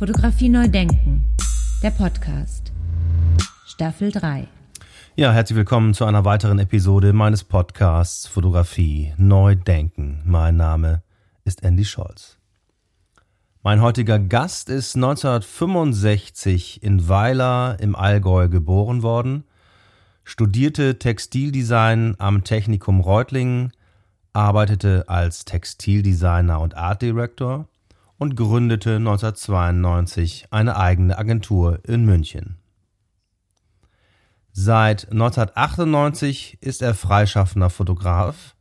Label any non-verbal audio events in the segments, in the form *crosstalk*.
Fotografie neu denken. Der Podcast. Staffel 3. Ja, herzlich willkommen zu einer weiteren Episode meines Podcasts Fotografie neu denken. Mein Name ist Andy Scholz. Mein heutiger Gast ist 1965 in Weiler im Allgäu geboren worden, studierte Textildesign am Technikum Reutlingen, arbeitete als Textildesigner und Art Director und gründete 1992 eine eigene Agentur in München. Seit 1998 ist er freischaffender Fotograf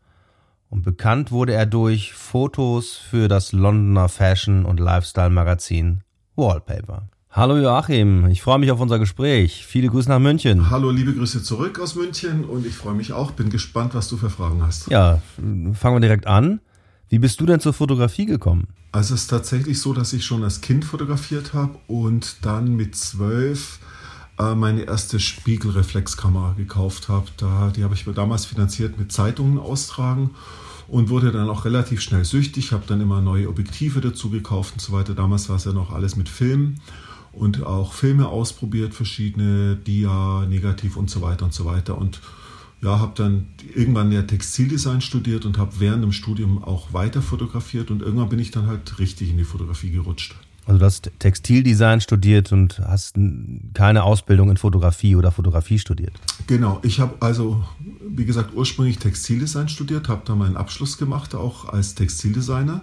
und bekannt wurde er durch Fotos für das Londoner Fashion- und Lifestyle-Magazin Wallpaper. Hallo Joachim, ich freue mich auf unser Gespräch. Viele Grüße nach München. Hallo, liebe Grüße zurück aus München und ich freue mich auch. Bin gespannt, was du für Fragen hast. Ja, fangen wir direkt an. Wie bist du denn zur Fotografie gekommen? Also es ist tatsächlich so, dass ich schon als Kind fotografiert habe und dann mit zwölf äh, meine erste Spiegelreflexkamera gekauft habe. Da, die habe ich mir damals finanziert mit Zeitungen austragen und wurde dann auch relativ schnell süchtig. Habe dann immer neue Objektive dazu gekauft und so weiter. Damals war es ja noch alles mit Film und auch Filme ausprobiert, verschiedene Dia, Negativ und so weiter und so weiter. Und ja, habe dann irgendwann ja Textildesign studiert und habe während dem Studium auch weiter fotografiert und irgendwann bin ich dann halt richtig in die Fotografie gerutscht. Also du hast Textildesign studiert und hast keine Ausbildung in Fotografie oder Fotografie studiert. Genau, ich habe also, wie gesagt, ursprünglich Textildesign studiert, habe da meinen Abschluss gemacht, auch als Textildesigner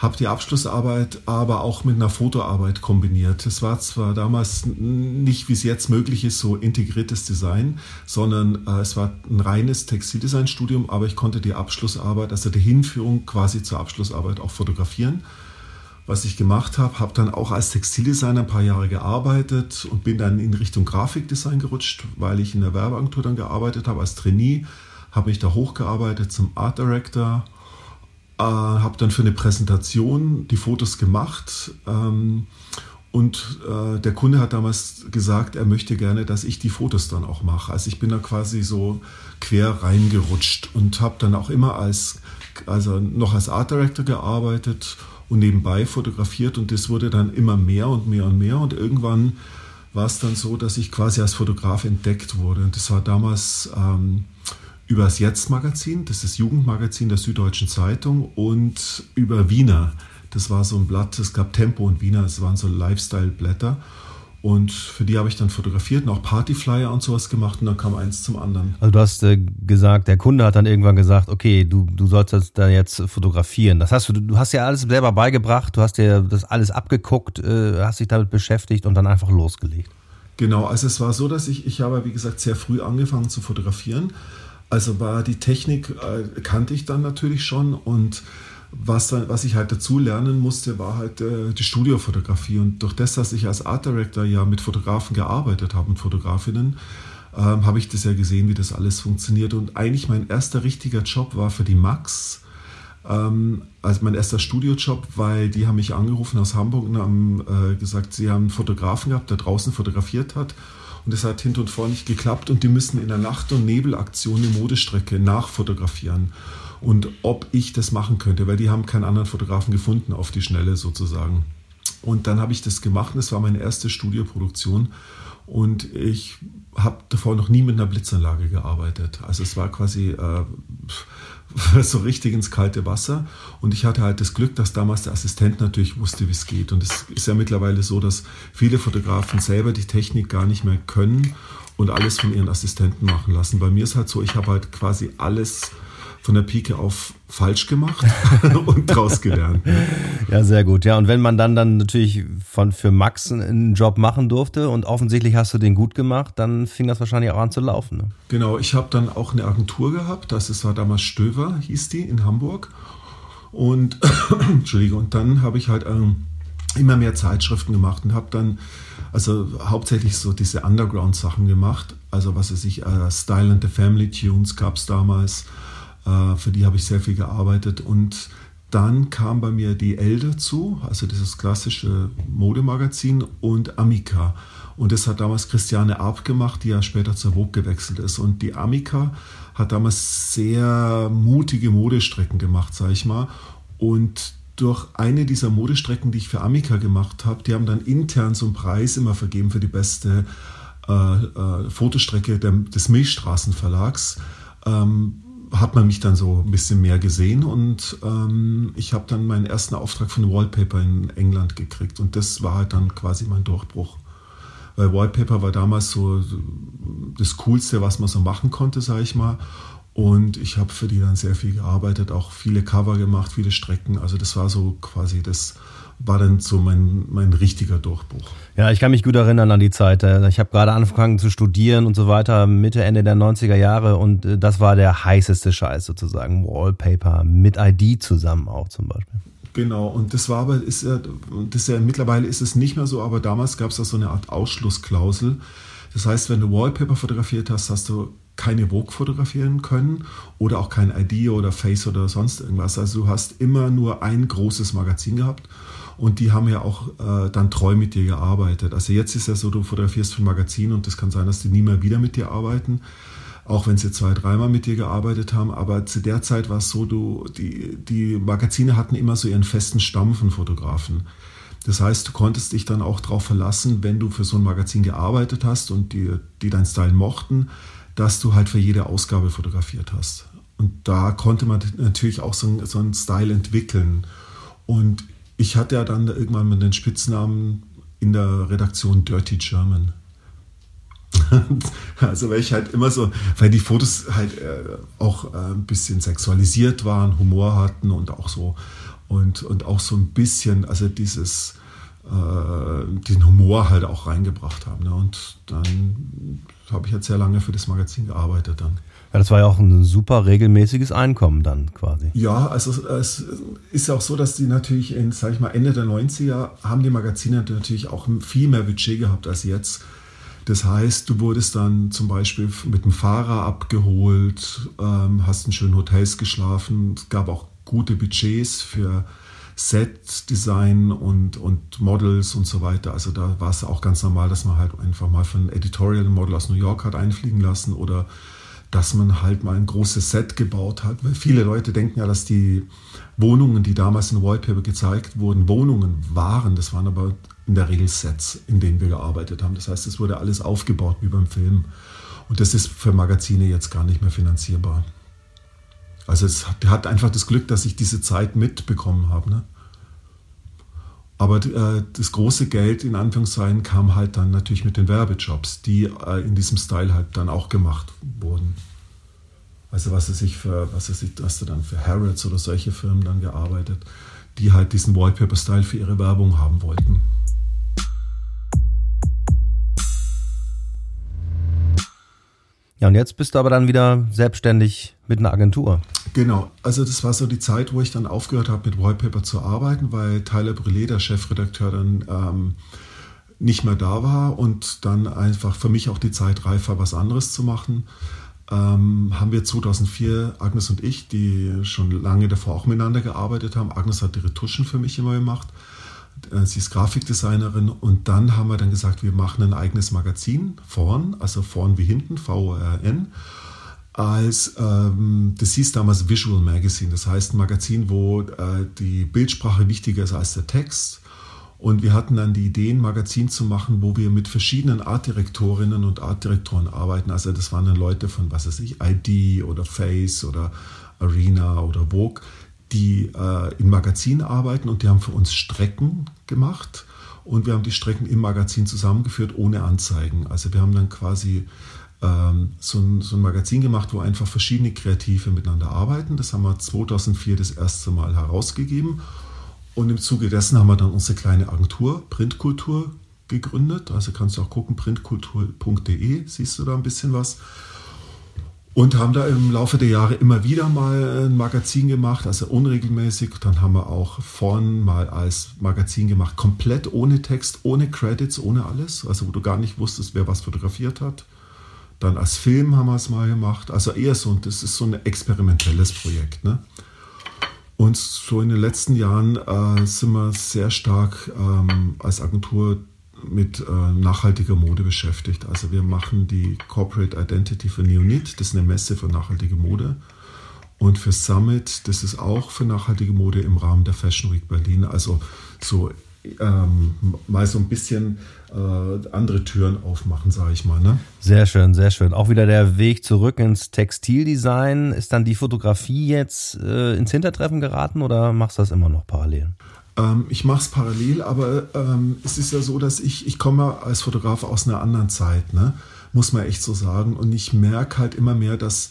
habe die Abschlussarbeit aber auch mit einer Fotoarbeit kombiniert. Es war zwar damals nicht, wie es jetzt möglich ist, so integriertes Design, sondern äh, es war ein reines Textildesign-Studium, aber ich konnte die Abschlussarbeit, also die Hinführung quasi zur Abschlussarbeit auch fotografieren. Was ich gemacht habe, habe dann auch als Textildesigner ein paar Jahre gearbeitet und bin dann in Richtung Grafikdesign gerutscht, weil ich in der Werbeagentur dann gearbeitet habe als Trainee, habe mich da hochgearbeitet zum Art Director äh, habe dann für eine Präsentation die Fotos gemacht. Ähm, und äh, der Kunde hat damals gesagt, er möchte gerne, dass ich die Fotos dann auch mache. Also ich bin da quasi so quer reingerutscht und habe dann auch immer als, also noch als Art Director gearbeitet und nebenbei fotografiert und das wurde dann immer mehr und mehr und mehr und irgendwann war es dann so, dass ich quasi als Fotograf entdeckt wurde und das war damals ähm, über das Jetzt-Magazin, das ist das Jugendmagazin der Süddeutschen Zeitung, und über Wiener. Das war so ein Blatt, es gab Tempo und Wiener, es waren so Lifestyle-Blätter. Und für die habe ich dann fotografiert und auch Partyflyer und sowas gemacht und dann kam eins zum anderen. Also du hast äh, gesagt, der Kunde hat dann irgendwann gesagt, okay, du, du sollst da jetzt fotografieren. Das heißt, du, du hast ja alles selber beigebracht, du hast dir das alles abgeguckt, äh, hast dich damit beschäftigt und dann einfach losgelegt. Genau, also es war so, dass ich, ich habe, wie gesagt, sehr früh angefangen zu fotografieren also war die Technik, äh, kannte ich dann natürlich schon und was, dann, was ich halt dazu lernen musste, war halt äh, die Studiofotografie. Und durch das, dass ich als Art Director ja mit Fotografen gearbeitet habe und Fotografinnen, ähm, habe ich das ja gesehen, wie das alles funktioniert. Und eigentlich mein erster richtiger Job war für die Max, ähm, also mein erster Studiojob, weil die haben mich angerufen aus Hamburg und haben äh, gesagt, sie haben einen Fotografen gehabt, der draußen fotografiert hat und es hat hinter und vor nicht geklappt und die müssen in der Nacht- und Nebelaktion eine Modestrecke nachfotografieren. Und ob ich das machen könnte, weil die haben keinen anderen Fotografen gefunden auf die Schnelle sozusagen. Und dann habe ich das gemacht und es war meine erste Studioproduktion. Und ich habe davor noch nie mit einer Blitzanlage gearbeitet. Also es war quasi äh, *laughs* so richtig ins kalte Wasser. Und ich hatte halt das Glück, dass damals der Assistent natürlich wusste, wie es geht. Und es ist ja mittlerweile so, dass viele Fotografen selber die Technik gar nicht mehr können und alles von ihren Assistenten machen lassen. Bei mir ist halt so, ich habe halt quasi alles von der Pike auf falsch gemacht *laughs* und draus gelernt. Ja, sehr gut. Ja, und wenn man dann dann natürlich von für Max einen Job machen durfte und offensichtlich hast du den gut gemacht, dann fing das wahrscheinlich auch an zu laufen. Ne? Genau, ich habe dann auch eine Agentur gehabt, das war damals Stöver, hieß die in Hamburg. Und *clears throat* Entschuldigung, und dann habe ich halt ähm, immer mehr Zeitschriften gemacht und habe dann also hauptsächlich so diese Underground-Sachen gemacht. Also was weiß ich, äh, Style and the Family Tunes gab es damals. Äh, für die habe ich sehr viel gearbeitet. Und dann kam bei mir die Elle dazu, also dieses klassische Modemagazin und Amica. Und das hat damals Christiane Arp gemacht, die ja später zur Vogue gewechselt ist. Und die Amica hat damals sehr mutige Modestrecken gemacht, sag ich mal. Und durch eine dieser Modestrecken, die ich für Amica gemacht habe, die haben dann intern so einen Preis immer vergeben für die beste äh, äh, Fotostrecke der, des Milchstraßenverlags. Ähm, hat man mich dann so ein bisschen mehr gesehen und ähm, ich habe dann meinen ersten Auftrag von Wallpaper in England gekriegt und das war halt dann quasi mein Durchbruch. Weil Wallpaper war damals so das Coolste, was man so machen konnte, sage ich mal. Und ich habe für die dann sehr viel gearbeitet, auch viele Cover gemacht, viele Strecken. Also das war so quasi das war dann so mein, mein richtiger Durchbruch. Ja, ich kann mich gut erinnern an die Zeit. Äh, ich habe gerade angefangen zu studieren und so weiter, Mitte, Ende der 90er Jahre und äh, das war der heißeste Scheiß sozusagen. Wallpaper mit ID zusammen auch zum Beispiel. Genau, und das war aber, ist ja, das ist ja, mittlerweile ist es nicht mehr so, aber damals gab es da so eine Art Ausschlussklausel. Das heißt, wenn du Wallpaper fotografiert hast, hast du keine Vogue fotografieren können oder auch kein ID oder Face oder sonst irgendwas. Also du hast immer nur ein großes Magazin gehabt und die haben ja auch äh, dann treu mit dir gearbeitet. Also jetzt ist ja so, du fotografierst für ein Magazin und das kann sein, dass die nie mehr wieder mit dir arbeiten, auch wenn sie zwei, dreimal mit dir gearbeitet haben. Aber zu der Zeit war es so, du, die, die Magazine hatten immer so ihren festen Stamm von Fotografen. Das heißt, du konntest dich dann auch darauf verlassen, wenn du für so ein Magazin gearbeitet hast und die, die deinen Style mochten, dass du halt für jede Ausgabe fotografiert hast. Und da konnte man natürlich auch so, einen, so einen Style entwickeln. Und ich hatte ja dann irgendwann mal den Spitznamen in der Redaktion Dirty German. *laughs* also weil ich halt immer so, weil die Fotos halt äh, auch äh, ein bisschen sexualisiert waren, Humor hatten und auch so und, und auch so ein bisschen, also dieses äh, den Humor halt auch reingebracht haben. Ne? Und dann habe ich jetzt sehr lange für das Magazin gearbeitet dann. Ja, das war ja auch ein super regelmäßiges Einkommen dann quasi. Ja, also es ist ja auch so, dass die natürlich in, sag ich mal, Ende der 90er haben die Magazine natürlich auch viel mehr Budget gehabt als jetzt. Das heißt, du wurdest dann zum Beispiel mit dem Fahrer abgeholt, ähm, hast in schönen Hotels geschlafen. Es gab auch gute Budgets für Set-Design und, und Models und so weiter. Also da war es auch ganz normal, dass man halt einfach mal von Editorial Model aus New York hat einfliegen lassen oder dass man halt mal ein großes Set gebaut hat. Weil viele Leute denken ja, dass die Wohnungen, die damals in Wallpaper gezeigt wurden, Wohnungen waren. Das waren aber in der Regel Sets, in denen wir gearbeitet haben. Das heißt, es wurde alles aufgebaut wie beim Film. Und das ist für Magazine jetzt gar nicht mehr finanzierbar. Also es hat, einfach das Glück, dass ich diese Zeit mitbekommen habe. Ne? Aber äh, das große Geld in Anführungszeichen kam halt dann natürlich mit den Werbejobs, die äh, in diesem Style halt dann auch gemacht wurden. Also was weiß ich für, was weiß ich, hast du dann für Harrods oder solche Firmen dann gearbeitet, die halt diesen Wallpaper-Style für ihre Werbung haben wollten. Ja, und jetzt bist du aber dann wieder selbstständig mit einer Agentur. Genau, also das war so die Zeit, wo ich dann aufgehört habe, mit Wallpaper zu arbeiten, weil Tyler Brûlé, der Chefredakteur, dann ähm, nicht mehr da war und dann einfach für mich auch die Zeit reif war, was anderes zu machen. Ähm, haben wir 2004, Agnes und ich, die schon lange davor auch miteinander gearbeitet haben. Agnes hat die Retuschen für mich immer gemacht. Äh, sie ist Grafikdesignerin und dann haben wir dann gesagt, wir machen ein eigenes Magazin, vorn, also vorn wie hinten, VRN als, ähm, das hieß damals Visual Magazine, das heißt ein Magazin, wo äh, die Bildsprache wichtiger ist als der Text. Und wir hatten dann die Idee, ein Magazin zu machen, wo wir mit verschiedenen Artdirektorinnen und Artdirektoren arbeiten. Also das waren dann Leute von, was weiß ich, ID oder Face oder Arena oder Vogue, die äh, im Magazin arbeiten und die haben für uns Strecken gemacht. Und wir haben die Strecken im Magazin zusammengeführt ohne Anzeigen. Also wir haben dann quasi ähm, so, ein, so ein Magazin gemacht, wo einfach verschiedene Kreative miteinander arbeiten. Das haben wir 2004 das erste Mal herausgegeben. Und im Zuge dessen haben wir dann unsere kleine Agentur Printkultur gegründet. Also kannst du auch gucken, printkultur.de, siehst du da ein bisschen was. Und haben da im Laufe der Jahre immer wieder mal ein Magazin gemacht, also unregelmäßig. Dann haben wir auch vorn mal als Magazin gemacht, komplett ohne Text, ohne Credits, ohne alles. Also wo du gar nicht wusstest, wer was fotografiert hat. Dann als Film haben wir es mal gemacht. Also eher so, das ist so ein experimentelles Projekt. Ne? Und so in den letzten Jahren äh, sind wir sehr stark ähm, als Agentur mit äh, nachhaltiger Mode beschäftigt. Also wir machen die Corporate Identity für Neonit, das ist eine Messe für nachhaltige Mode. und für Summit, das ist auch für nachhaltige Mode im Rahmen der Fashion Week Berlin. Also so ähm, mal so ein bisschen äh, andere Türen aufmachen, sage ich mal. Ne? Sehr schön, sehr schön. Auch wieder der Weg zurück ins Textildesign. Ist dann die Fotografie jetzt äh, ins Hintertreffen geraten oder machst du das immer noch parallel? Ähm, ich mache es parallel, aber ähm, es ist ja so, dass ich, ich komme als Fotograf aus einer anderen Zeit, ne? muss man echt so sagen. Und ich merke halt immer mehr, dass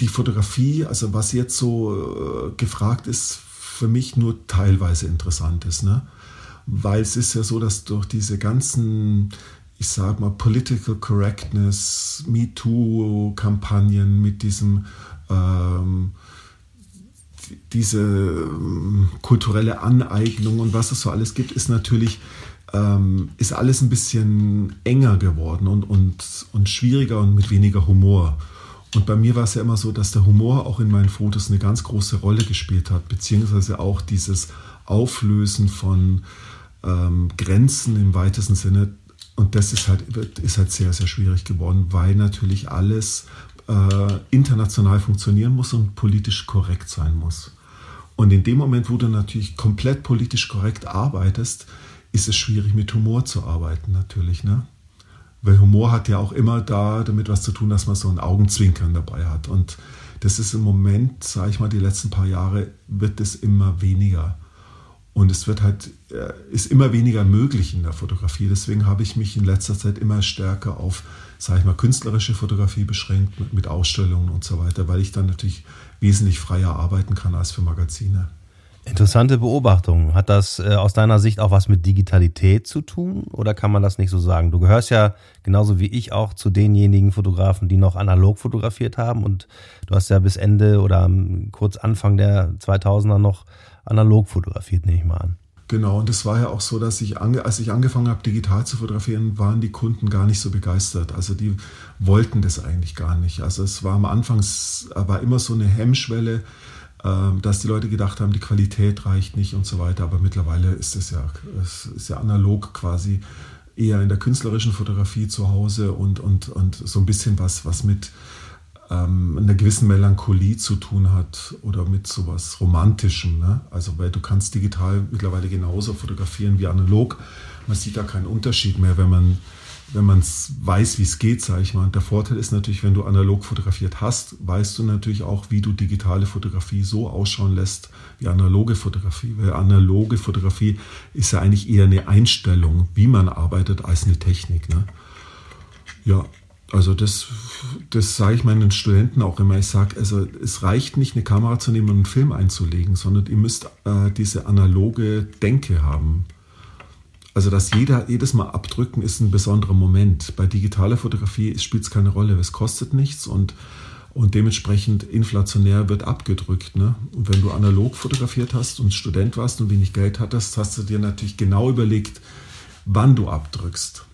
die Fotografie, also was jetzt so äh, gefragt ist, für mich nur teilweise interessant ist. Ne? Weil es ist ja so, dass durch diese ganzen, ich sag mal, Political Correctness, MeToo-Kampagnen mit diesem ähm, diese ähm, kulturelle Aneignung und was es so alles gibt, ist natürlich ähm, ist alles ein bisschen enger geworden und, und, und schwieriger und mit weniger Humor. Und bei mir war es ja immer so, dass der Humor auch in meinen Fotos eine ganz große Rolle gespielt hat, beziehungsweise auch dieses Auflösen von ähm, Grenzen im weitesten Sinne. Und das ist halt, ist halt sehr, sehr schwierig geworden, weil natürlich alles äh, international funktionieren muss und politisch korrekt sein muss. Und in dem Moment, wo du natürlich komplett politisch korrekt arbeitest, ist es schwierig, mit Humor zu arbeiten, natürlich. Ne? Weil Humor hat ja auch immer da damit was zu tun, dass man so ein Augenzwinkern dabei hat. Und das ist im Moment, sage ich mal, die letzten paar Jahre wird es immer weniger. Und es wird halt, äh, ist immer weniger möglich in der Fotografie. Deswegen habe ich mich in letzter Zeit immer stärker auf, sage ich mal, künstlerische Fotografie beschränkt, mit Ausstellungen und so weiter, weil ich dann natürlich wesentlich freier arbeiten kann als für Magazine. Interessante Beobachtung. Hat das äh, aus deiner Sicht auch was mit Digitalität zu tun oder kann man das nicht so sagen? Du gehörst ja genauso wie ich auch zu denjenigen Fotografen, die noch analog fotografiert haben und du hast ja bis Ende oder kurz Anfang der 2000er noch analog fotografiert, nehme ich mal an. Genau, und es war ja auch so, dass ich, als ich angefangen habe, digital zu fotografieren, waren die Kunden gar nicht so begeistert. Also die wollten das eigentlich gar nicht. Also es war am Anfang, war immer so eine Hemmschwelle, ähm, dass die Leute gedacht haben, die Qualität reicht nicht und so weiter. Aber mittlerweile ist es ja, ja analog quasi eher in der künstlerischen Fotografie zu Hause und, und, und so ein bisschen was, was mit ähm, einer gewissen Melancholie zu tun hat oder mit sowas Romantischem. Ne? Also weil du kannst digital mittlerweile genauso fotografieren wie analog. Man sieht da keinen Unterschied mehr, wenn man wenn man es weiß, wie es geht, sage ich mal. Und der Vorteil ist natürlich, wenn du analog fotografiert hast, weißt du natürlich auch, wie du digitale Fotografie so ausschauen lässt wie analoge Fotografie. Weil analoge Fotografie ist ja eigentlich eher eine Einstellung, wie man arbeitet, als eine Technik. Ne? Ja, also das, das sage ich meinen Studenten auch immer. Ich sage, also es reicht nicht, eine Kamera zu nehmen und einen Film einzulegen, sondern ihr müsst äh, diese analoge Denke haben. Also dass jeder jedes Mal abdrücken ist ein besonderer Moment. Bei digitaler Fotografie spielt es keine Rolle. Es kostet nichts und, und dementsprechend inflationär wird abgedrückt. Ne? Und wenn du analog fotografiert hast und Student warst und wenig Geld hattest, hast du dir natürlich genau überlegt, wann du abdrückst.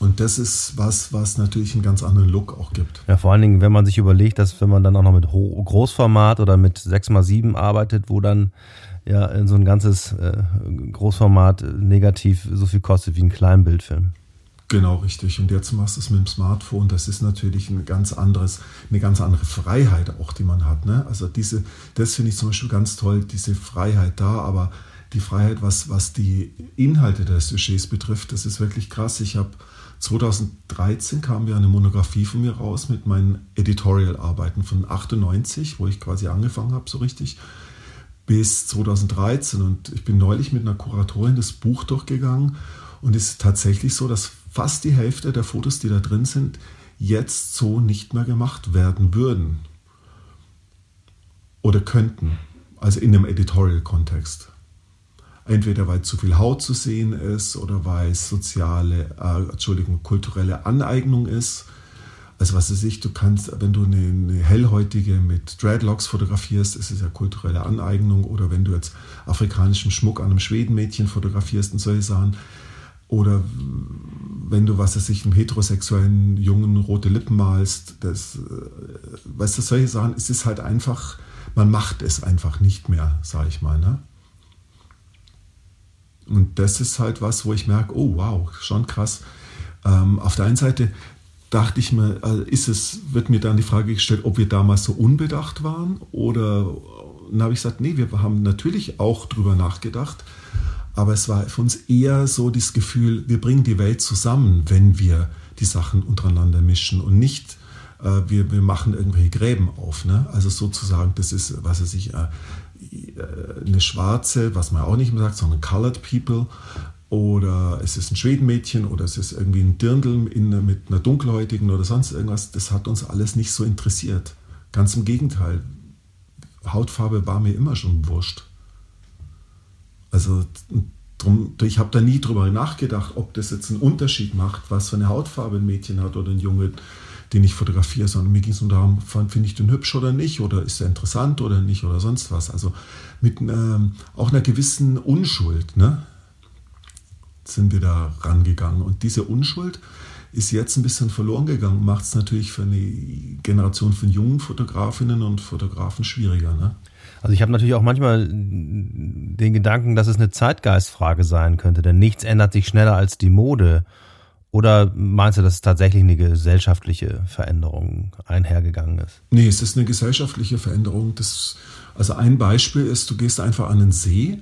Und das ist was, was natürlich einen ganz anderen Look auch gibt. Ja, vor allen Dingen, wenn man sich überlegt, dass wenn man dann auch noch mit Großformat oder mit 6x7 arbeitet, wo dann ja so ein ganzes äh, Großformat negativ so viel kostet wie ein Kleinbildfilm. Genau, richtig. Und jetzt machst du es mit dem Smartphone. Das ist natürlich ein ganz anderes, eine ganz andere Freiheit auch, die man hat. Ne? Also diese, das finde ich zum Beispiel ganz toll, diese Freiheit da, aber die Freiheit, was, was die Inhalte des Sujets betrifft, das ist wirklich krass. Ich habe 2013 kam ja eine Monographie von mir raus mit meinen Editorial-Arbeiten von 98, wo ich quasi angefangen habe, so richtig bis 2013. Und ich bin neulich mit einer Kuratorin das Buch durchgegangen und es ist tatsächlich so, dass fast die Hälfte der Fotos, die da drin sind, jetzt so nicht mehr gemacht werden würden. Oder könnten. Also in einem Editorial-Kontext. Entweder weil zu viel Haut zu sehen ist oder weil es soziale, äh, Entschuldigung, kulturelle Aneignung ist also was weiß ich, du kannst, wenn du eine, eine, hellhäutige mit Dreadlocks fotografierst, ist es ja kulturelle Aneignung. Oder wenn du jetzt afrikanischen Schmuck an einem Schwedenmädchen fotografierst und solche Sachen. Oder wenn du, was weiß ich, einem heterosexuellen Jungen rote Lippen malst, das, äh, weißt du, solche Sachen, es ist halt einfach, man macht es einfach nicht mehr, sage ich mal. Ne? Und das ist halt was, wo ich merke, oh wow, schon krass. Ähm, auf der einen Seite dachte ich mir, äh, ist es, wird mir dann die Frage gestellt, ob wir damals so unbedacht waren oder dann habe ich gesagt, nee, wir haben natürlich auch drüber nachgedacht, aber es war für uns eher so das Gefühl, wir bringen die Welt zusammen, wenn wir die Sachen untereinander mischen und nicht äh, wir, wir machen irgendwelche Gräben auf. Ne? Also sozusagen, das ist, was weiß ich, äh, äh, eine Schwarze, was man auch nicht mehr sagt, sondern Colored People oder es ist ein Schwedenmädchen oder es ist irgendwie ein Dirndl in, mit einer dunkelhäutigen oder sonst irgendwas, das hat uns alles nicht so interessiert. Ganz im Gegenteil. Hautfarbe war mir immer schon wurscht. Also drum, ich habe da nie drüber nachgedacht, ob das jetzt einen Unterschied macht, was für eine Hautfarbe ein Mädchen hat oder ein Junge, den ich fotografiere, sondern mir ging es nur darum, finde ich den hübsch oder nicht oder ist er interessant oder nicht oder sonst was. Also mit ähm, auch einer gewissen Unschuld ne, sind wir da rangegangen. Und diese Unschuld ist jetzt ein bisschen verloren gegangen, macht es natürlich für eine Generation von jungen Fotografinnen und Fotografen schwieriger. Ne? Also ich habe natürlich auch manchmal den Gedanken, dass es eine Zeitgeistfrage sein könnte, denn nichts ändert sich schneller als die Mode. Oder meinst du, dass tatsächlich eine gesellschaftliche Veränderung einhergegangen ist? Nee, es ist eine gesellschaftliche Veränderung. Das, also ein Beispiel ist, du gehst einfach an den See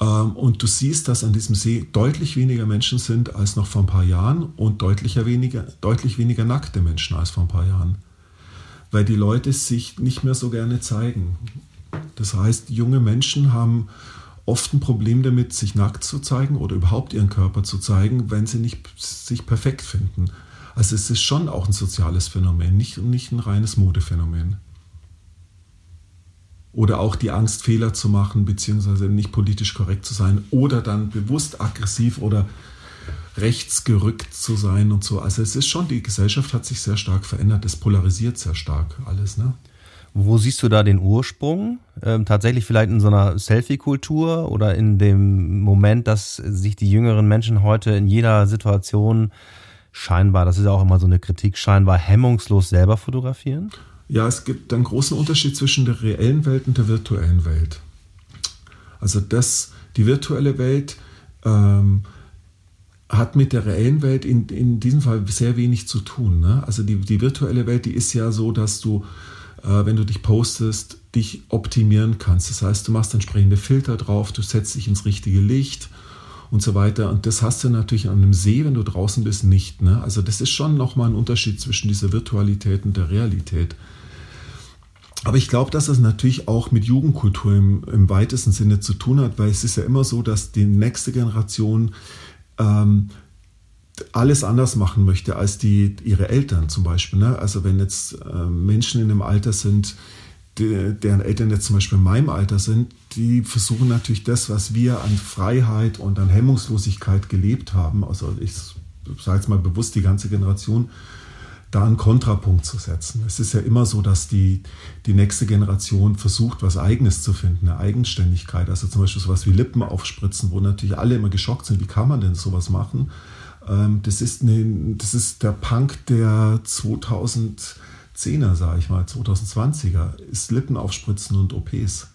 ähm, und du siehst, dass an diesem See deutlich weniger Menschen sind als noch vor ein paar Jahren und deutlicher weniger, deutlich weniger nackte Menschen als vor ein paar Jahren. Weil die Leute sich nicht mehr so gerne zeigen. Das heißt, junge Menschen haben oft ein Problem damit, sich nackt zu zeigen oder überhaupt ihren Körper zu zeigen, wenn sie nicht sich perfekt finden. Also es ist schon auch ein soziales Phänomen, nicht, nicht ein reines Modephänomen. Oder auch die Angst, Fehler zu machen, beziehungsweise nicht politisch korrekt zu sein oder dann bewusst aggressiv oder rechtsgerückt zu sein und so. Also es ist schon, die Gesellschaft hat sich sehr stark verändert, es polarisiert sehr stark alles. Ne? Wo siehst du da den Ursprung? Ähm, tatsächlich vielleicht in so einer Selfie-Kultur oder in dem Moment, dass sich die jüngeren Menschen heute in jeder Situation scheinbar, das ist ja auch immer so eine Kritik, scheinbar hemmungslos selber fotografieren? Ja, es gibt einen großen Unterschied zwischen der reellen Welt und der virtuellen Welt. Also das, die virtuelle Welt ähm, hat mit der reellen Welt in, in diesem Fall sehr wenig zu tun. Ne? Also die, die virtuelle Welt, die ist ja so, dass du wenn du dich postest, dich optimieren kannst. Das heißt, du machst entsprechende Filter drauf, du setzt dich ins richtige Licht und so weiter. Und das hast du natürlich an einem See, wenn du draußen bist, nicht. Ne? Also das ist schon nochmal ein Unterschied zwischen dieser Virtualität und der Realität. Aber ich glaube, dass das natürlich auch mit Jugendkultur im, im, weitesten Sinne zu tun hat, weil es ist ja immer so, dass die nächste Generation ähm, alles anders machen möchte als die, ihre Eltern zum Beispiel. Ne? Also wenn jetzt äh, Menschen in einem Alter sind, die, deren Eltern jetzt zum Beispiel in meinem Alter sind, die versuchen natürlich das, was wir an Freiheit und an Hemmungslosigkeit gelebt haben, also ich sage jetzt mal bewusst die ganze Generation, da einen Kontrapunkt zu setzen. Es ist ja immer so, dass die, die nächste Generation versucht, was Eigenes zu finden, eine Eigenständigkeit. Also zum Beispiel sowas wie Lippen aufspritzen, wo natürlich alle immer geschockt sind, wie kann man denn sowas machen? Ähm, das, ist eine, das ist der Punk der 2010er, sage ich mal, 2020er, ist Lippen aufspritzen und OPs.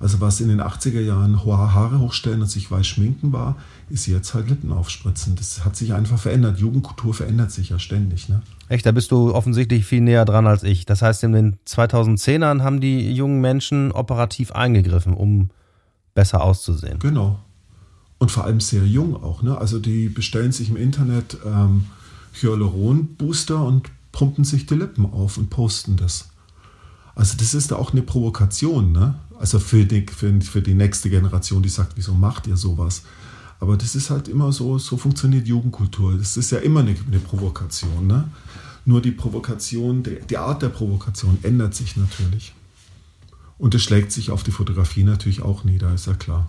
Also was in den 80er Jahren hohe Haare hochstellen und sich weiß schminken war, ist jetzt halt Lippen aufspritzen. Das hat sich einfach verändert. Jugendkultur verändert sich ja ständig. Ne? Echt, da bist du offensichtlich viel näher dran als ich. Das heißt, in den 2010ern haben die jungen Menschen operativ eingegriffen, um besser auszusehen. Genau, und vor allem sehr jung auch. Ne? Also die bestellen sich im Internet ähm, Hyaluron-Booster und pumpen sich die Lippen auf und posten das. Also das ist da auch eine Provokation, ne? Also für die, für, für die nächste Generation, die sagt, wieso macht ihr sowas? Aber das ist halt immer so, so funktioniert Jugendkultur. Das ist ja immer eine, eine Provokation, ne? Nur die Provokation, die, die Art der Provokation ändert sich natürlich. Und das schlägt sich auf die Fotografie natürlich auch nieder, ist ja klar.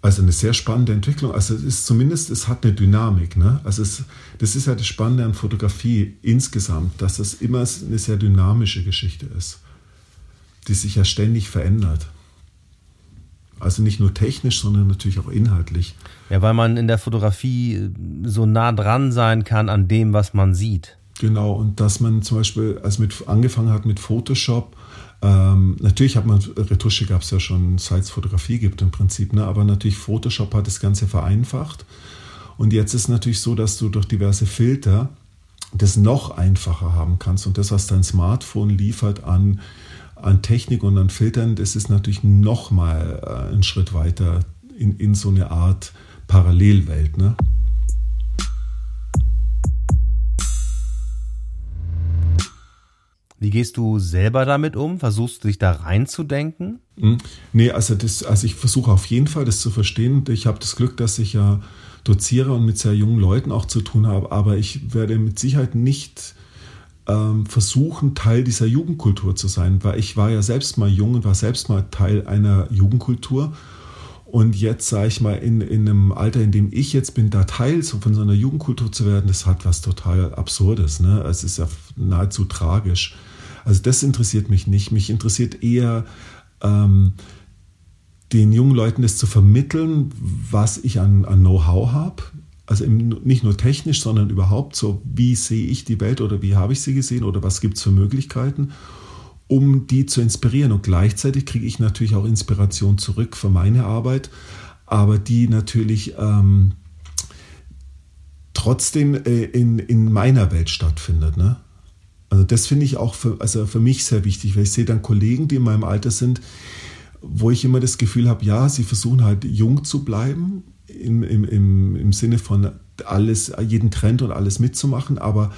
Also eine sehr spannende Entwicklung. Also es ist zumindest, es hat eine Dynamik. Ne? Also es, das ist ja das Spannende an Fotografie insgesamt, dass es immer eine sehr dynamische Geschichte ist, die sich ja ständig verändert. Also nicht nur technisch, sondern natürlich auch inhaltlich. Ja, weil man in der Fotografie so nah dran sein kann an dem, was man sieht. Genau, und dass man zum Beispiel, als mit angefangen hat mit Photoshop, ähm, natürlich hat man, Retusche gab es ja schon, seit es Fotografie gibt im Prinzip, ne? aber natürlich Photoshop hat das Ganze vereinfacht. Und jetzt ist natürlich so, dass du durch diverse Filter das noch einfacher haben kannst. Und das, was dein Smartphone liefert an, an Technik und an Filtern, das ist natürlich noch mal äh, einen Schritt weiter in, in so eine Art Parallelwelt. Ne? Wie gehst du selber damit um? Versuchst du dich da reinzudenken? Hm. Nee, also, das, also ich versuche auf jeden Fall das zu verstehen. Ich habe das Glück, dass ich ja doziere und mit sehr jungen Leuten auch zu tun habe, aber ich werde mit Sicherheit nicht ähm, versuchen, Teil dieser Jugendkultur zu sein, weil ich war ja selbst mal jung und war selbst mal Teil einer Jugendkultur. Und jetzt, sage ich mal, in, in einem Alter, in dem ich jetzt bin, da Teil von so einer Jugendkultur zu werden, das hat was total Absurdes. Ne? Es ist ja nahezu tragisch. Also das interessiert mich nicht. Mich interessiert eher, ähm, den jungen Leuten das zu vermitteln, was ich an, an Know-how habe. Also nicht nur technisch, sondern überhaupt so, wie sehe ich die Welt oder wie habe ich sie gesehen oder was gibt es für Möglichkeiten, um die zu inspirieren. Und gleichzeitig kriege ich natürlich auch Inspiration zurück für meine Arbeit, aber die natürlich ähm, trotzdem äh, in, in meiner Welt stattfindet. Ne? Also das finde ich auch für, also für mich sehr wichtig, weil ich sehe dann Kollegen, die in meinem Alter sind, wo ich immer das Gefühl habe, ja, sie versuchen halt jung zu bleiben, im, im, im, im Sinne von alles, jeden Trend und alles mitzumachen, aber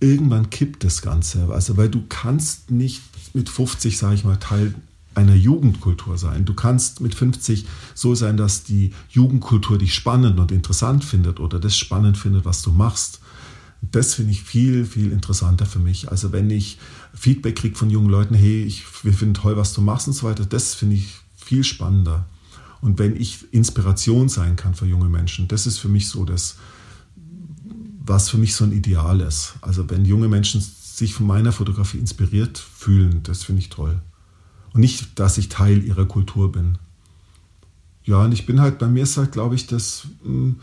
irgendwann kippt das Ganze. Also, weil du kannst nicht mit 50, sage ich mal, Teil einer Jugendkultur sein. Du kannst mit 50 so sein, dass die Jugendkultur dich spannend und interessant findet oder das spannend findet, was du machst. Das finde ich viel, viel interessanter für mich. Also wenn ich Feedback kriege von jungen Leuten, hey, ich, wir finden toll, was du machst und so weiter, das finde ich viel spannender. Und wenn ich Inspiration sein kann für junge Menschen, das ist für mich so das, was für mich so ein Ideal ist. Also wenn junge Menschen sich von meiner Fotografie inspiriert fühlen, das finde ich toll. Und nicht, dass ich Teil ihrer Kultur bin. Ja, und ich bin halt, bei mir ist halt, glaube ich, das, hm,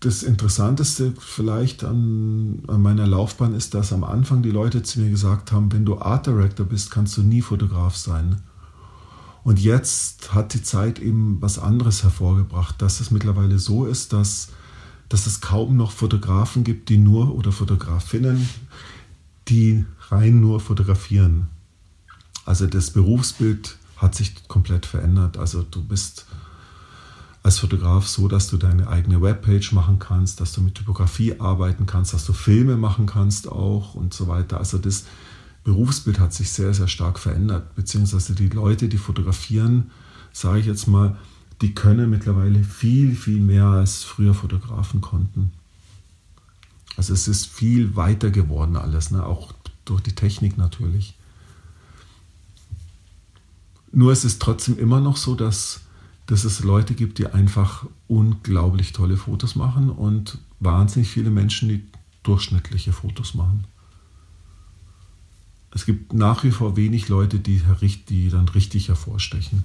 das Interessanteste vielleicht an, an, meiner Laufbahn ist, dass am Anfang die Leute zu mir gesagt haben, wenn du Art Director bist, kannst du nie Fotograf sein. Und jetzt hat die Zeit eben was anderes hervorgebracht, dass es mittlerweile so ist, dass, dass es kaum noch Fotografen gibt, die nur oder Fotografinnen, die rein nur fotografieren. Also das Berufsbild hat sich komplett verändert. Also du bist als Fotograf so, dass du deine eigene Webpage machen kannst, dass du mit Typografie arbeiten kannst, dass du Filme machen kannst auch und so weiter. Also das Berufsbild hat sich sehr, sehr stark verändert, beziehungsweise die Leute, die fotografieren, sage ich jetzt mal, die können mittlerweile viel, viel mehr als früher Fotografen konnten. Also es ist viel weiter geworden alles, ne? auch durch die Technik natürlich. Nur es ist trotzdem immer noch so, dass dass es Leute gibt, die einfach unglaublich tolle Fotos machen und wahnsinnig viele Menschen, die durchschnittliche Fotos machen. Es gibt nach wie vor wenig Leute, die, die dann richtig hervorstechen.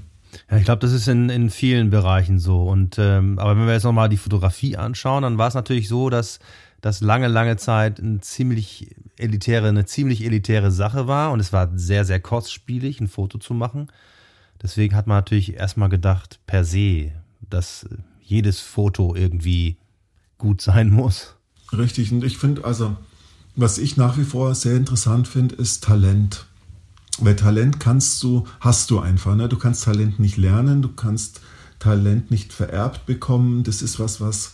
Ja, ich glaube, das ist in, in vielen Bereichen so. Und ähm, aber wenn wir jetzt nochmal die Fotografie anschauen, dann war es natürlich so, dass das lange, lange Zeit eine ziemlich elitäre, eine ziemlich elitäre Sache war und es war sehr, sehr kostspielig, ein Foto zu machen. Deswegen hat man natürlich erstmal gedacht, per se, dass jedes Foto irgendwie gut sein muss. Richtig, und ich finde, also, was ich nach wie vor sehr interessant finde, ist Talent. Weil Talent kannst du, hast du einfach. Ne? Du kannst Talent nicht lernen, du kannst Talent nicht vererbt bekommen. Das ist was, was,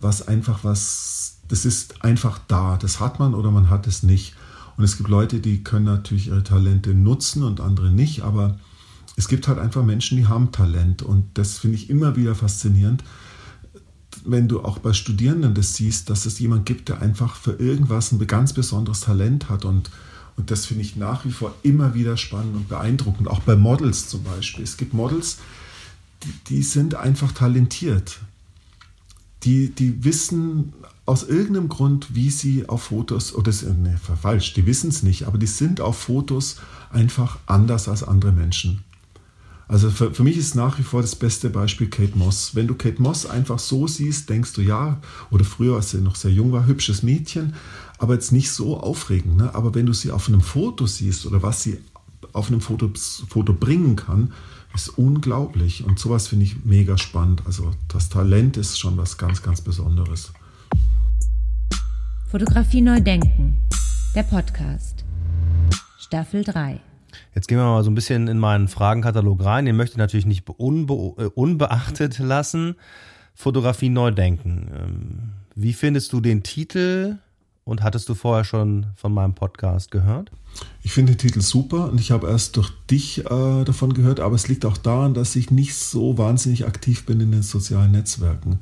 was einfach was, das ist einfach da. Das hat man oder man hat es nicht. Und es gibt Leute, die können natürlich ihre Talente nutzen und andere nicht, aber es gibt halt einfach Menschen, die haben Talent und das finde ich immer wieder faszinierend, wenn du auch bei Studierenden das siehst, dass es jemand gibt, der einfach für irgendwas ein ganz besonderes Talent hat und, und das finde ich nach wie vor immer wieder spannend und beeindruckend, auch bei Models zum Beispiel. Es gibt Models, die, die sind einfach talentiert. Die, die wissen aus irgendeinem Grund, wie sie auf Fotos, oder nee, falsch, die wissen es nicht, aber die sind auf Fotos einfach anders als andere Menschen. Also für, für mich ist nach wie vor das beste Beispiel Kate Moss. Wenn du Kate Moss einfach so siehst, denkst du ja, oder früher, als sie noch sehr jung war, hübsches Mädchen, aber jetzt nicht so aufregend. Ne? Aber wenn du sie auf einem Foto siehst oder was sie auf einem Foto, Foto bringen kann, ist unglaublich. Und sowas finde ich mega spannend. Also das Talent ist schon was ganz, ganz Besonderes. Fotografie neu denken. Der Podcast. Staffel 3. Jetzt gehen wir mal so ein bisschen in meinen Fragenkatalog rein. Den möchte ich natürlich nicht unbe äh, unbeachtet lassen. Fotografie neu denken. Ähm, wie findest du den Titel und hattest du vorher schon von meinem Podcast gehört? Ich finde den Titel super und ich habe erst durch dich äh, davon gehört, aber es liegt auch daran, dass ich nicht so wahnsinnig aktiv bin in den sozialen Netzwerken.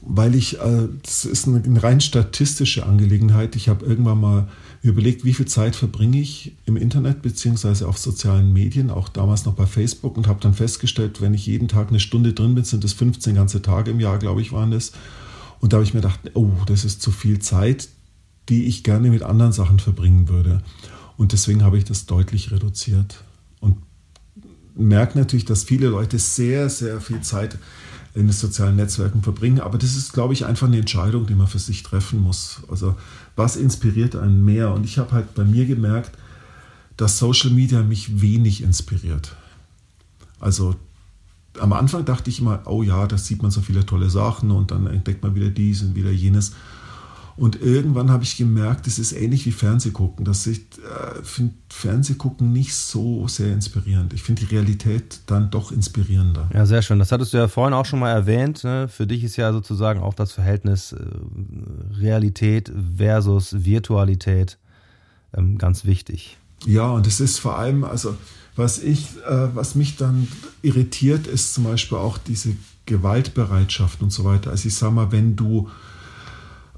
Weil ich, äh, das ist eine, rein statistische Angelegenheit. Ich habe irgendwann mal überlegt, wie viel Zeit verbringe ich im Internet beziehungsweise auf sozialen Medien, auch damals noch bei Facebook und habe dann festgestellt, wenn ich jeden Tag eine Stunde drin bin, sind es 15 ganze Tage im Jahr, glaube ich, waren das. Und da habe ich mir gedacht, oh, das ist zu viel Zeit, die ich gerne mit anderen Sachen verbringen würde. Und deswegen habe ich das deutlich reduziert. Und merke natürlich, dass viele Leute sehr, sehr viel Zeit in den sozialen Netzwerken verbringen. Aber das ist, glaube ich, einfach eine Entscheidung, die man für sich treffen muss. Also was inspiriert einen mehr? Und ich habe halt bei mir gemerkt, dass Social Media mich wenig inspiriert. Also am Anfang dachte ich immer, oh ja, da sieht man so viele tolle Sachen und dann entdeckt man wieder dies und wieder jenes. Und irgendwann habe ich gemerkt, es ist ähnlich wie Fernsehgucken, dass ich äh, finde Fernsehgucken nicht so sehr inspirierend. Ich finde die Realität dann doch inspirierender. Ja, sehr schön. Das hattest du ja vorhin auch schon mal erwähnt. Ne? Für dich ist ja sozusagen auch das Verhältnis äh, Realität versus Virtualität ähm, ganz wichtig. Ja, und es ist vor allem, also was ich, äh, was mich dann irritiert, ist zum Beispiel auch diese Gewaltbereitschaft und so weiter. Also ich sage mal, wenn du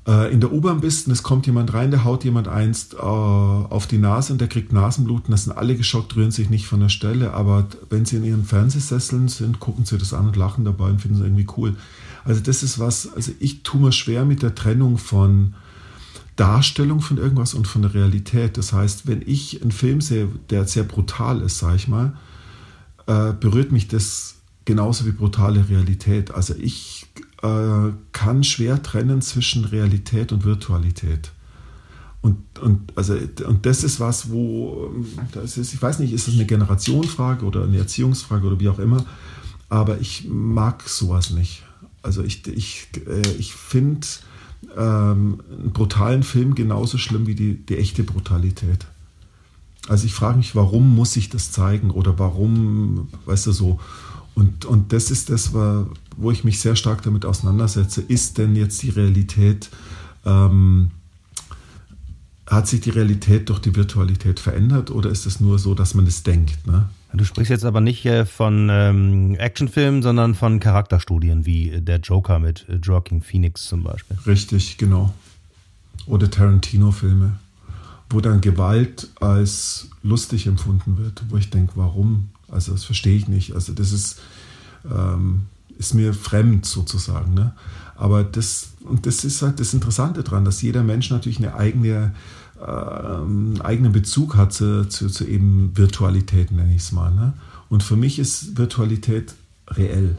äh, in der U-Bahn bist und es kommt jemand rein, der haut jemand einst äh, auf die Nase und der kriegt Nasenbluten, das sind alle geschockt, rühren sich nicht von der Stelle, aber wenn sie in ihren Fernsehsesseln sind, gucken sie das an und lachen dabei und finden es irgendwie cool. Also das ist was, also ich tue mir schwer mit der Trennung von Darstellung von irgendwas und von der Realität. Das heißt, wenn ich einen Film sehe, der sehr brutal ist, sage ich mal, äh, berührt mich das genauso wie brutale Realität. Also ich äh, kann schwer trennen zwischen Realität und Virtualität. Und, und, also, und das ist was, wo, das ist, ich weiß nicht, ist es eine Generationenfrage oder eine Erziehungsfrage oder wie auch immer, aber ich mag sowas nicht. Also ich, ich, äh, ich finde ähm, einen brutalen Film genauso schlimm wie die, die echte Brutalität. Also ich frage mich, warum muss ich das zeigen oder warum, weißt du so. Und, und das ist das, wo ich mich sehr stark damit auseinandersetze. Ist denn jetzt die Realität, ähm, hat sich die Realität durch die Virtualität verändert oder ist es nur so, dass man es denkt? Ne? Du sprichst jetzt aber nicht äh, von ähm, Actionfilmen, sondern von Charakterstudien wie äh, der Joker mit äh, Joaquin Phoenix zum Beispiel. Richtig, genau. Oder Tarantino-Filme, wo dann Gewalt als lustig empfunden wird, wo ich denke, warum? Also das verstehe ich nicht. Also das ist, ähm, ist mir fremd sozusagen. Ne? Aber das, und das ist halt das Interessante daran, dass jeder Mensch natürlich eine eigene, äh, eigenen Bezug hat zu, zu, zu eben Virtualität, nenne ich es mal. Ne? Und für mich ist Virtualität reell.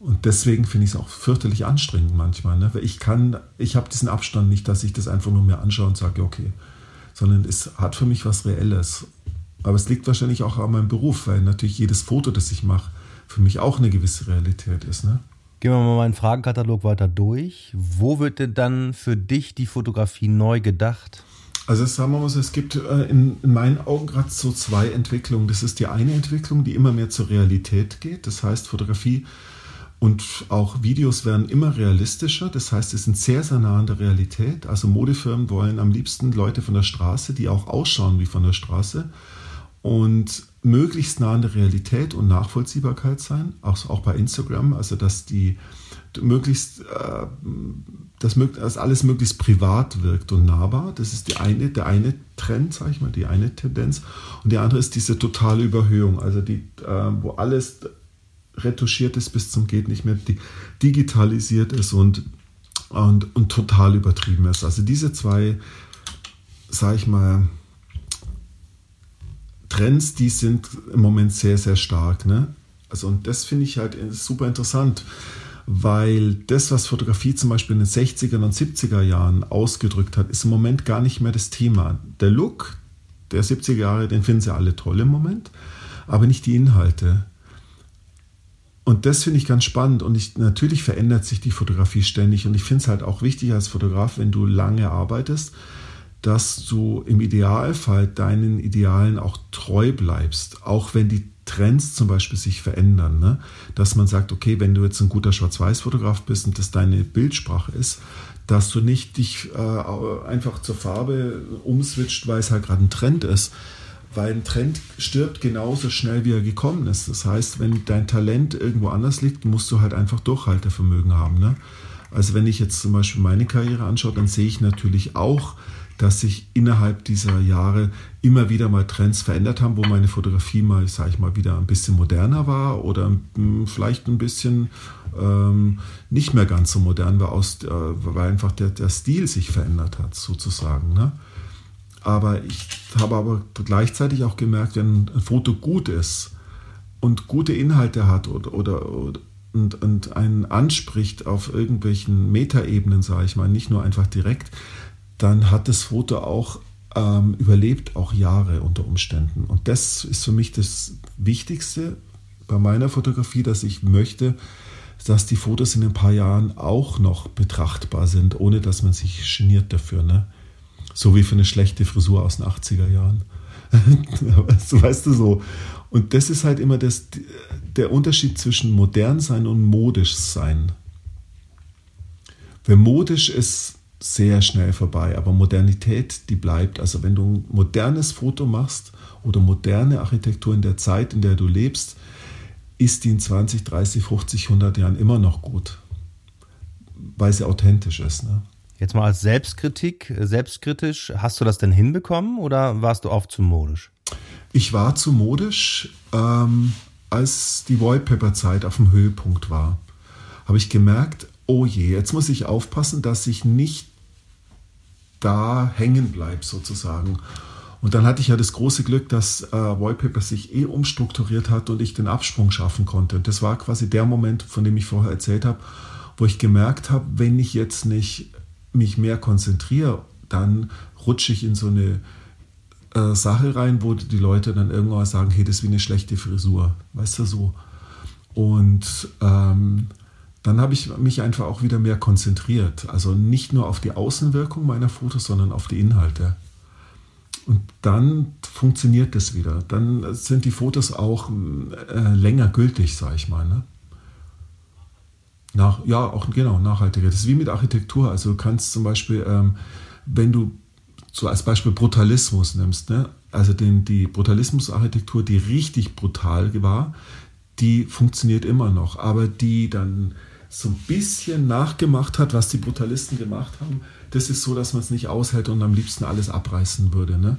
Und deswegen finde ich es auch fürchterlich anstrengend manchmal. Ne? Weil ich kann, ich habe diesen Abstand nicht, dass ich das einfach nur mir anschaue und sage, okay. Sondern es hat für mich was Reelles. Aber es liegt wahrscheinlich auch an meinem Beruf, weil natürlich jedes Foto, das ich mache, für mich auch eine gewisse Realität ist. Ne? Gehen wir mal meinen Fragenkatalog weiter durch. Wo wird denn dann für dich die Fotografie neu gedacht? Also sagen wir mal so, es gibt äh, in, in, meinen Augen gerade so zwei Entwicklungen. Das ist die eine Entwicklung, die immer mehr zur Realität geht. Das heißt, Fotografie und auch Videos werden immer realistischer. Das heißt, sie sind sehr, sehr nah an der Realität. Also Modefirmen wollen am liebsten Leute von der Straße, die auch ausschauen wie von der Straße und möglichst nah an der Realität und Nachvollziehbarkeit sein, auch, auch bei Instagram, also dass die möglichst, äh, dass, dass alles möglichst privat wirkt und nahbar. Das ist die eine, der eine Trend, sage ich mal, die eine Tendenz. Und die andere ist diese totale Überhöhung, also die, äh, wo alles retuschiert ist bis zum geht nicht mehr, die, digitalisiert ist und, und, und total übertrieben ist. Also diese zwei, sage ich mal, Trends, die sind im Moment sehr, sehr stark. Ne? Also, und das finde ich halt super interessant, weil das, was Fotografie zum Beispiel in den 60er und 70er Jahren ausgedrückt hat, ist im Moment gar nicht mehr das Thema. Der Look der 70er Jahre, den finden sie alle toll im Moment, aber nicht die Inhalte. und das finde ich ganz spannend. Und ich, natürlich verändert sich die Fotografie ständig. Und ich finde es halt auch wichtig als Fotograf, wenn du lange arbeitest, dass du im Idealfall deinen Idealen auch treu bleibst. Auch wenn die Trends zum Beispiel sich verändern. Ne? Dass man sagt, okay, wenn du jetzt ein guter Schwarz-Weiß-Fotograf bist und das deine Bildsprache ist, dass du nicht dich äh, einfach zur Farbe umswitcht, weil es halt gerade ein Trend ist, weil ein Trend stirbt genauso schnell, wie er gekommen ist. Das heißt, wenn dein Talent irgendwo anders liegt, musst du halt einfach Durchhaltevermögen haben. Ne? Also wenn ich jetzt zum Beispiel meine Karriere anschaue, dann sehe ich natürlich auch, dass sich innerhalb dieser Jahre immer wieder mal Trends verändert haben, wo meine Fotografie mal, sage ich mal, wieder ein bisschen moderner war oder vielleicht ein bisschen ähm, nicht mehr ganz so modern war, aus, äh, weil einfach der, der Stil sich verändert hat, sozusagen. Ne? Aber ich habe aber gleichzeitig auch gemerkt, wenn ein Foto gut ist und gute Inhalte hat oder, oder, oder und, und einen anspricht auf irgendwelchen Metaebenen, sage ich mal, nicht nur einfach direkt, dann hat das Foto auch ähm, überlebt, auch Jahre unter Umständen. Und das ist für mich das Wichtigste bei meiner Fotografie, dass ich möchte, dass die Fotos in ein paar Jahren auch noch betrachtbar sind, ohne dass man sich geniert dafür. Ne? So wie für eine schlechte Frisur aus den 80er Jahren. *laughs* weißt du so. Und das ist halt immer das, der Unterschied zwischen modern sein und modisch sein. Wer modisch ist, sehr schnell vorbei, aber Modernität, die bleibt. Also wenn du ein modernes Foto machst oder moderne Architektur in der Zeit, in der du lebst, ist die in 20, 30, 50, 100 Jahren immer noch gut, weil sie authentisch ist. Ne? Jetzt mal als Selbstkritik, selbstkritisch, hast du das denn hinbekommen oder warst du oft zu modisch? Ich war zu modisch, ähm, als die Wallpaper-Zeit auf dem Höhepunkt war. Habe ich gemerkt, oh je, jetzt muss ich aufpassen, dass ich nicht da hängen bleibe sozusagen. Und dann hatte ich ja das große Glück, dass äh, Wallpaper sich eh umstrukturiert hat und ich den Absprung schaffen konnte. Und das war quasi der Moment, von dem ich vorher erzählt habe, wo ich gemerkt habe, wenn ich jetzt nicht mich mehr konzentriere, dann rutsche ich in so eine äh, Sache rein, wo die Leute dann irgendwann sagen, hey, das ist wie eine schlechte Frisur, weißt du so. Und ähm, dann habe ich mich einfach auch wieder mehr konzentriert. Also nicht nur auf die Außenwirkung meiner Fotos, sondern auf die Inhalte. Und dann funktioniert das wieder. Dann sind die Fotos auch äh, länger gültig, sage ich mal. Ne? Nach, ja, auch genau, nachhaltiger. Das ist wie mit Architektur. Also du kannst zum Beispiel, ähm, wenn du so als Beispiel Brutalismus nimmst, ne? also den, die Brutalismusarchitektur, die richtig brutal war, die funktioniert immer noch, aber die dann so ein bisschen nachgemacht hat, was die Brutalisten gemacht haben, das ist so, dass man es nicht aushält und am liebsten alles abreißen würde. Ne?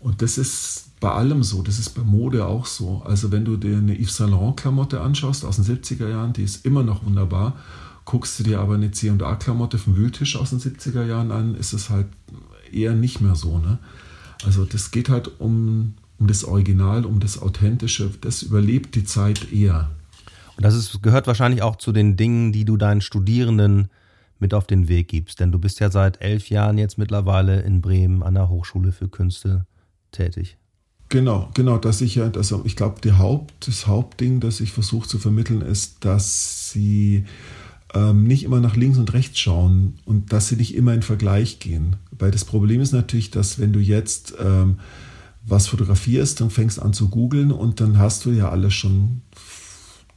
Und das ist bei allem so, das ist bei Mode auch so. Also wenn du dir eine Yves Saint Laurent Klamotte anschaust aus den 70er Jahren, die ist immer noch wunderbar. Guckst du dir aber eine C&A Klamotte vom Wühltisch aus den 70er Jahren an, ist es halt eher nicht mehr so. Ne? Also das geht halt um, um das Original, um das Authentische. Das überlebt die Zeit eher. Das ist, gehört wahrscheinlich auch zu den Dingen, die du deinen Studierenden mit auf den Weg gibst. Denn du bist ja seit elf Jahren jetzt mittlerweile in Bremen an der Hochschule für Künste tätig. Genau, genau, dass ich ja, also ich glaube, Haupt, das Hauptding, das ich versuche zu vermitteln, ist, dass sie ähm, nicht immer nach links und rechts schauen und dass sie nicht immer in Vergleich gehen. Weil das Problem ist natürlich, dass wenn du jetzt ähm, was fotografierst, dann fängst an zu googeln und dann hast du ja alles schon,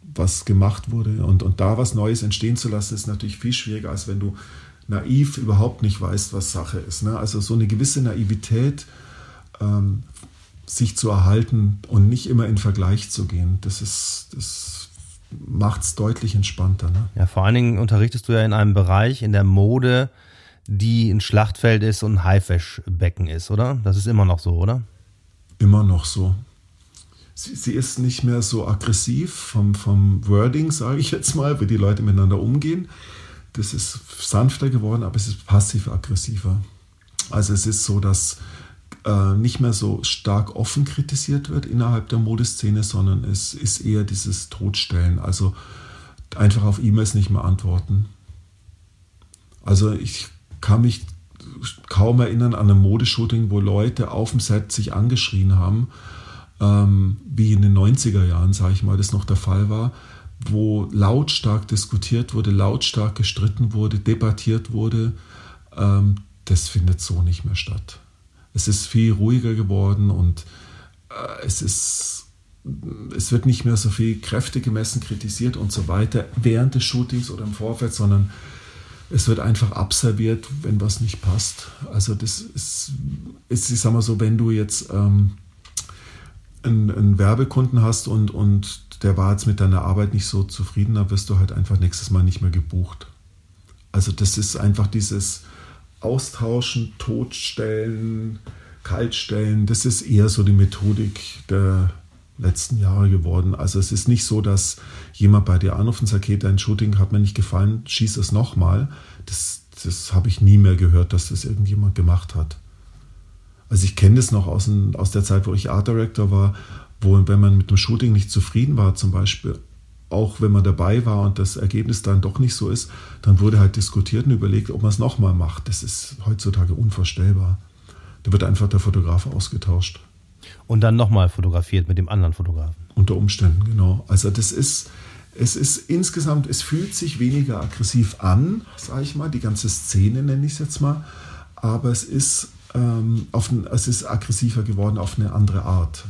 was gemacht wurde. Und, und da was Neues entstehen zu lassen, ist natürlich viel schwieriger, als wenn du naiv überhaupt nicht weißt, was Sache ist. Ne? Also so eine gewisse Naivität ähm, sich zu erhalten und nicht immer in Vergleich zu gehen, das ist, das macht es deutlich entspannter. Ne? Ja, vor allen Dingen unterrichtest du ja in einem Bereich in der Mode, die ein Schlachtfeld ist und ein Haifischbecken ist, oder? Das ist immer noch so, oder? Immer noch so. Sie, sie ist nicht mehr so aggressiv vom, vom Wording, sage ich jetzt mal, wie die Leute miteinander umgehen. Das ist sanfter geworden, aber es ist passiv-aggressiver. Also es ist so, dass äh, nicht mehr so stark offen kritisiert wird innerhalb der Modeszene, sondern es ist eher dieses Totstellen, also einfach auf E-Mails nicht mehr antworten. Also ich kann mich kaum erinnern an ein Modeshooting, wo Leute auf dem Set sich angeschrien haben, ähm, wie in den 90er Jahren, sage ich mal, das noch der Fall war, wo lautstark diskutiert wurde, lautstark gestritten wurde, debattiert wurde, ähm, das findet so nicht mehr statt. Es ist viel ruhiger geworden und äh, es ist es wird nicht mehr so viel Kräfte gemessen, kritisiert und so weiter während des Shootings oder im Vorfeld, sondern es wird einfach abserviert, wenn was nicht passt. Also das ist, ist ich sag mal so, wenn du jetzt ähm, einen, einen, Werbekunden hast und, und der war jetzt mit deiner Arbeit nicht so zufrieden, dann wirst du halt einfach nächstes Mal nicht mehr gebucht. Also das ist einfach dieses Austauschen, Totstellen, Kaltstellen, das ist eher so die Methodik der letzten Jahre geworden. Also es ist nicht so, dass jemand bei dir anruft und sagt, okay, dein Shooting hat mir nicht gefallen, schieß es nochmal. Das, das habe ich nie mehr gehört, dass das irgendjemand gemacht hat. Also ich kenne das noch aus, aus der Zeit, wo ich Art Director war, wo wenn man mit dem Shooting nicht zufrieden war zum Beispiel, auch wenn man dabei war und das Ergebnis dann doch nicht so ist, dann wurde halt diskutiert und überlegt, ob man es nochmal macht. Das ist heutzutage unvorstellbar. Da wird einfach der Fotograf ausgetauscht. Und dann nochmal fotografiert mit dem anderen Fotografen. Unter Umständen, genau. Also das ist, es ist insgesamt, es fühlt sich weniger aggressiv an, sage ich mal, die ganze Szene nenne ich es jetzt mal, aber es ist, ähm, auf, es ist aggressiver geworden auf eine andere Art.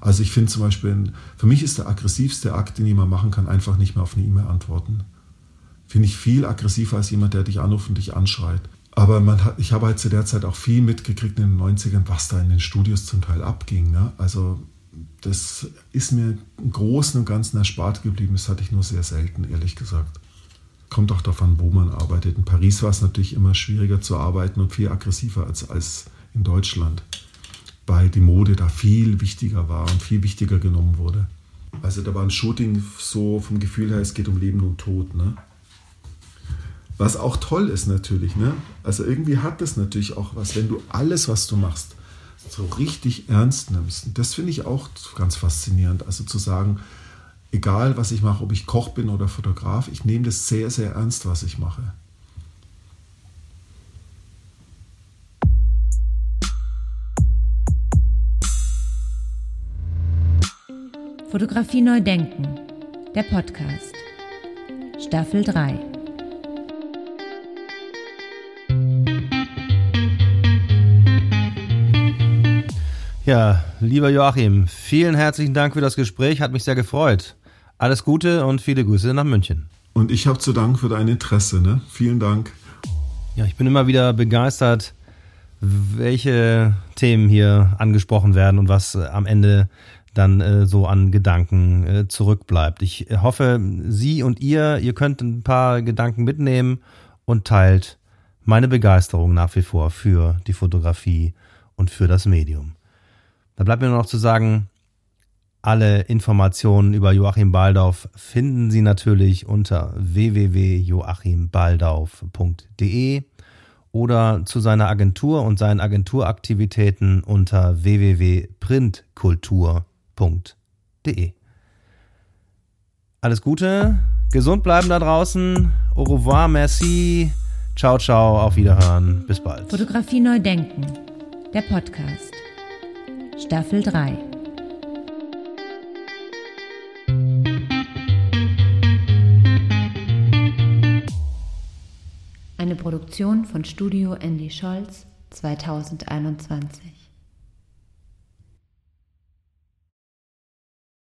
Also ich finde zum Beispiel, für mich ist der aggressivste Akt, den jemand machen kann, einfach nicht mehr auf eine E-Mail antworten. Finde ich viel aggressiver als jemand, der dich anruft und dich anschreit. Aber man hat, ich habe halt zu der Zeit auch viel mitgekriegt in den 90ern, was da in den Studios zum Teil abging. Ne? Also das ist mir im Großen und Ganzen erspart geblieben. Das hatte ich nur sehr selten, ehrlich gesagt. Kommt auch davon, wo man arbeitet. In Paris war es natürlich immer schwieriger zu arbeiten und viel aggressiver als, als in Deutschland, weil die Mode da viel wichtiger war und viel wichtiger genommen wurde. Also da war ein Shooting so vom Gefühl her, es geht um Leben und Tod. Ne? Was auch toll ist natürlich. Ne? Also irgendwie hat das natürlich auch was, wenn du alles, was du machst, so richtig ernst nimmst. Das finde ich auch ganz faszinierend. Also zu sagen, egal was ich mache, ob ich Koch bin oder Fotograf, ich nehme das sehr, sehr ernst, was ich mache. Fotografie neu denken. Der Podcast. Staffel 3. Ja, lieber Joachim, vielen herzlichen Dank für das Gespräch, hat mich sehr gefreut. Alles Gute und viele Grüße nach München. Und ich habe zu Dank für dein Interesse. Ne? Vielen Dank. Ja, ich bin immer wieder begeistert, welche Themen hier angesprochen werden und was äh, am Ende dann äh, so an Gedanken äh, zurückbleibt. Ich hoffe, Sie und ihr, ihr könnt ein paar Gedanken mitnehmen und teilt meine Begeisterung nach wie vor für die Fotografie und für das Medium. Da bleibt mir nur noch zu sagen, alle Informationen über Joachim Baldauf finden Sie natürlich unter www.joachimbaldauf.de oder zu seiner Agentur und seinen Agenturaktivitäten unter www.printkultur.de. Alles Gute, gesund bleiben da draußen. Au revoir, merci. Ciao, ciao, auf Wiederhören. Bis bald. Fotografie neu denken. Der Podcast. Staffel 3 Eine Produktion von Studio Andy Scholz 2021